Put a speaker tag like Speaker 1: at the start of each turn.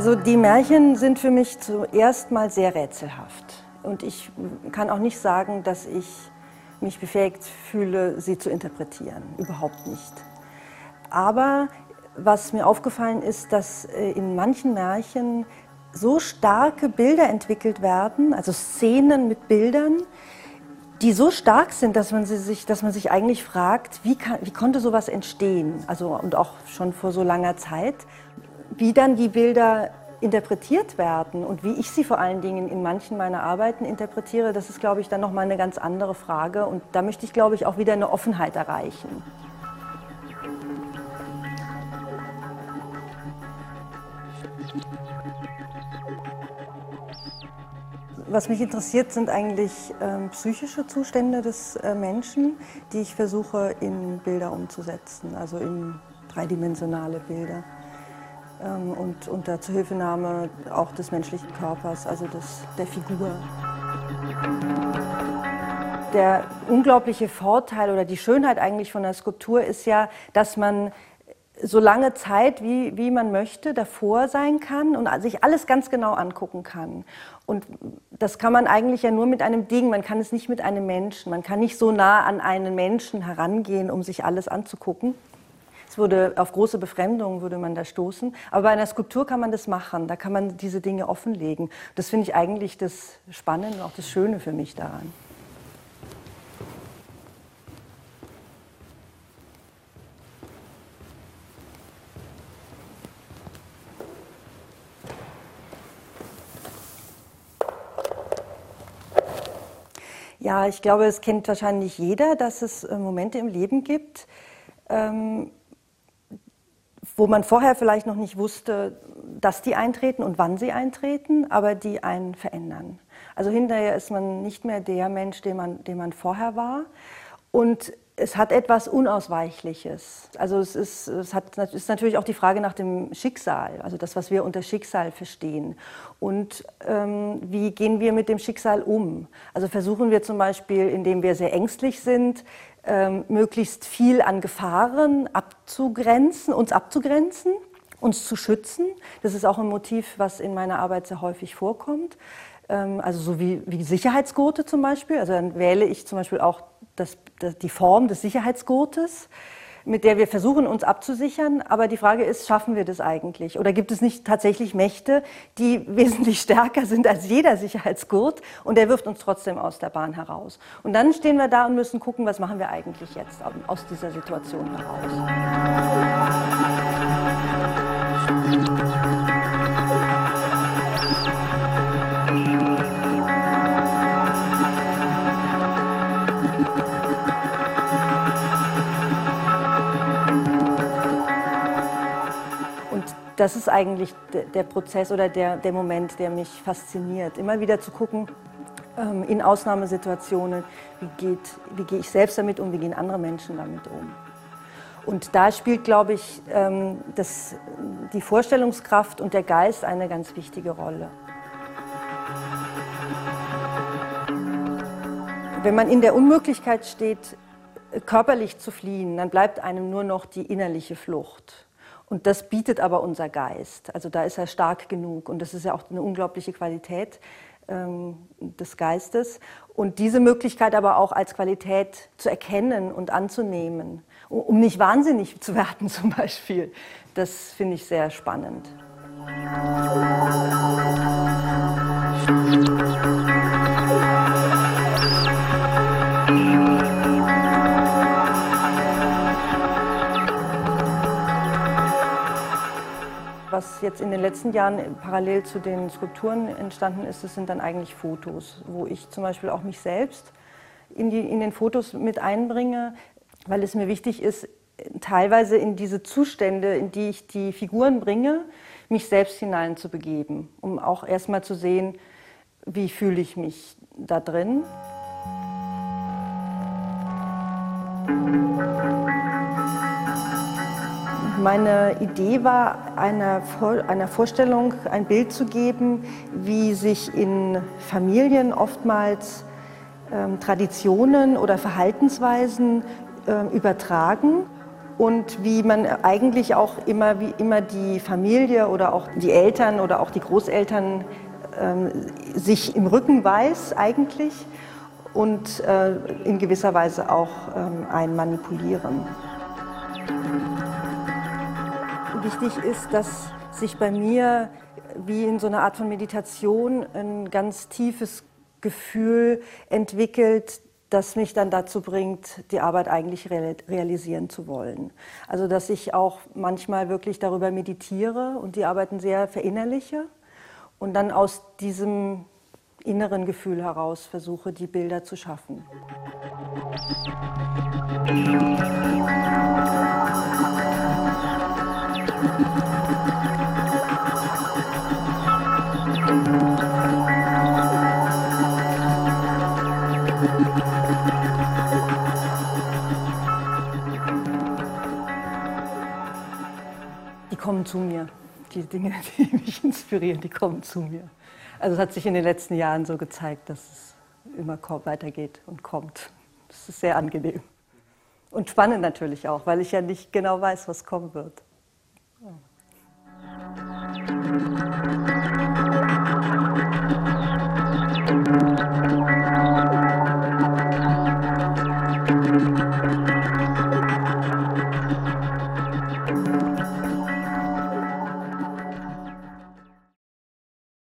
Speaker 1: Also die Märchen sind für mich zuerst mal sehr rätselhaft. Und ich kann auch nicht sagen, dass ich mich befähigt fühle, sie zu interpretieren. Überhaupt nicht. Aber was mir aufgefallen ist, dass äh, in manchen Märchen so starke Bilder entwickelt werden, also Szenen mit Bildern, die so stark sind, dass man, sie sich, dass man sich eigentlich fragt, wie, kann, wie konnte sowas entstehen? Also, und auch schon vor so langer Zeit wie dann die Bilder interpretiert werden und wie ich sie vor allen Dingen in manchen meiner Arbeiten interpretiere, das ist, glaube ich, dann nochmal eine ganz andere Frage. Und da möchte ich, glaube ich, auch wieder eine Offenheit erreichen. Was mich interessiert, sind eigentlich äh, psychische Zustände des äh, Menschen, die ich versuche in Bilder umzusetzen, also in dreidimensionale Bilder ähm, und unter Zuhilfenahme auch des menschlichen Körpers, also des, der Figur. Der unglaubliche Vorteil oder die Schönheit eigentlich von der Skulptur ist ja, dass man so lange Zeit, wie, wie man möchte, davor sein kann und sich alles ganz genau angucken kann. Und das kann man eigentlich ja nur mit einem Ding, man kann es nicht mit einem Menschen. Man kann nicht so nah an einen Menschen herangehen, um sich alles anzugucken. Es würde auf große Befremdung würde man da stoßen. Aber bei einer Skulptur kann man das machen. Da kann man diese Dinge offenlegen. Das finde ich eigentlich das Spannende und auch das Schöne für mich daran. Ja, ich glaube, es kennt wahrscheinlich jeder, dass es äh, Momente im Leben gibt, ähm, wo man vorher vielleicht noch nicht wusste, dass die eintreten und wann sie eintreten, aber die einen verändern. Also hinterher ist man nicht mehr der Mensch, den man, den man vorher war. Und es hat etwas Unausweichliches. Also es ist, es hat, ist natürlich auch die Frage nach dem Schicksal, also das, was wir unter Schicksal verstehen. Und ähm, wie gehen wir mit dem Schicksal um? Also versuchen wir zum Beispiel, indem wir sehr ängstlich sind, ähm, möglichst viel an Gefahren abzugrenzen, uns abzugrenzen, uns zu schützen. Das ist auch ein Motiv, was in meiner Arbeit sehr häufig vorkommt. Ähm, also so wie, wie Sicherheitsgurte zum Beispiel. Also dann wähle ich zum Beispiel auch das, das, die Form des Sicherheitsgurtes mit der wir versuchen, uns abzusichern. Aber die Frage ist, schaffen wir das eigentlich? Oder gibt es nicht tatsächlich Mächte, die wesentlich stärker sind als jeder Sicherheitsgurt und der wirft uns trotzdem aus der Bahn heraus? Und dann stehen wir da und müssen gucken, was machen wir eigentlich jetzt aus dieser Situation heraus. Das ist eigentlich der Prozess oder der, der Moment, der mich fasziniert. Immer wieder zu gucken, ähm, in Ausnahmesituationen, wie, geht, wie gehe ich selbst damit um, wie gehen andere Menschen damit um. Und da spielt, glaube ich, ähm, das, die Vorstellungskraft und der Geist eine ganz wichtige Rolle. Wenn man in der Unmöglichkeit steht, körperlich zu fliehen, dann bleibt einem nur noch die innerliche Flucht. Und das bietet aber unser Geist. Also da ist er stark genug. Und das ist ja auch eine unglaubliche Qualität ähm, des Geistes. Und diese Möglichkeit aber auch als Qualität zu erkennen und anzunehmen, um nicht wahnsinnig zu werden zum Beispiel, das finde ich sehr spannend. Was jetzt in den letzten Jahren parallel zu den Skulpturen entstanden ist, das sind dann eigentlich Fotos, wo ich zum Beispiel auch mich selbst in, die, in den Fotos mit einbringe, weil es mir wichtig ist, teilweise in diese Zustände, in die ich die Figuren bringe, mich selbst hineinzubegeben, um auch erstmal zu sehen, wie fühle ich mich da drin. Meine Idee war, einer, einer Vorstellung ein Bild zu geben, wie sich in Familien oftmals ähm, Traditionen oder Verhaltensweisen äh, übertragen und wie man eigentlich auch immer, wie immer die Familie oder auch die Eltern oder auch die Großeltern ähm, sich im Rücken weiß eigentlich und äh, in gewisser Weise auch ähm, ein manipulieren. Wichtig ist, dass sich bei mir wie in so einer Art von Meditation ein ganz tiefes Gefühl entwickelt, das mich dann dazu bringt, die Arbeit eigentlich realisieren zu wollen. Also dass ich auch manchmal wirklich darüber meditiere und die Arbeiten sehr verinnerliche und dann aus diesem inneren Gefühl heraus versuche, die Bilder zu schaffen. Die kommen zu mir. Die Dinge, die mich inspirieren, die kommen zu mir. Also es hat sich in den letzten Jahren so gezeigt, dass es immer weitergeht und kommt. Das ist sehr angenehm. Und spannend natürlich auch, weil ich ja nicht genau weiß, was kommen wird. Ja.